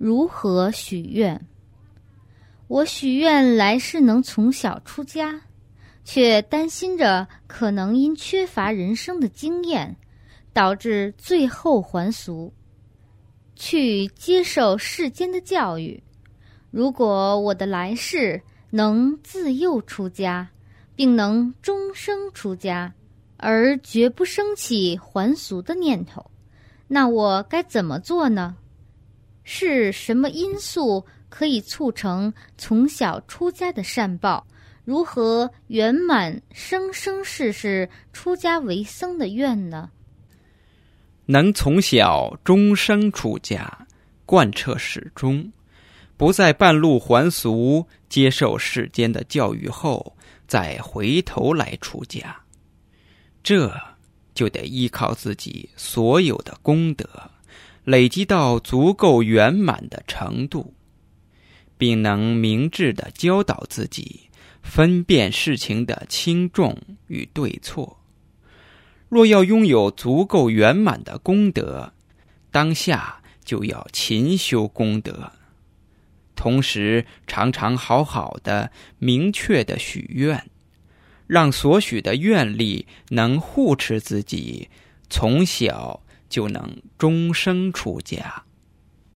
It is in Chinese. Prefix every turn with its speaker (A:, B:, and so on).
A: 如何许愿。我许愿来世能从小出家，却担心着可能因缺乏人生的经验，导致最后还俗，去接受世间的教育。如果我的来世能自幼出家，并能终生出家，而绝不生起还俗的念头，那我该怎么做呢？是什么因素？可以促成从小出家的善报，如何圆满生生世世出家为僧的愿呢？
B: 能从小终生出家，贯彻始终，不在半路还俗，接受世间的教育后，再回头来出家，这就得依靠自己所有的功德，累积到足够圆满的程度。并能明智的教导自己，分辨事情的轻重与对错。若要拥有足够圆满的功德，当下就要勤修功德，同时常常好好的、明确的许愿，让所许的愿力能护持自己，从小就能终生出家。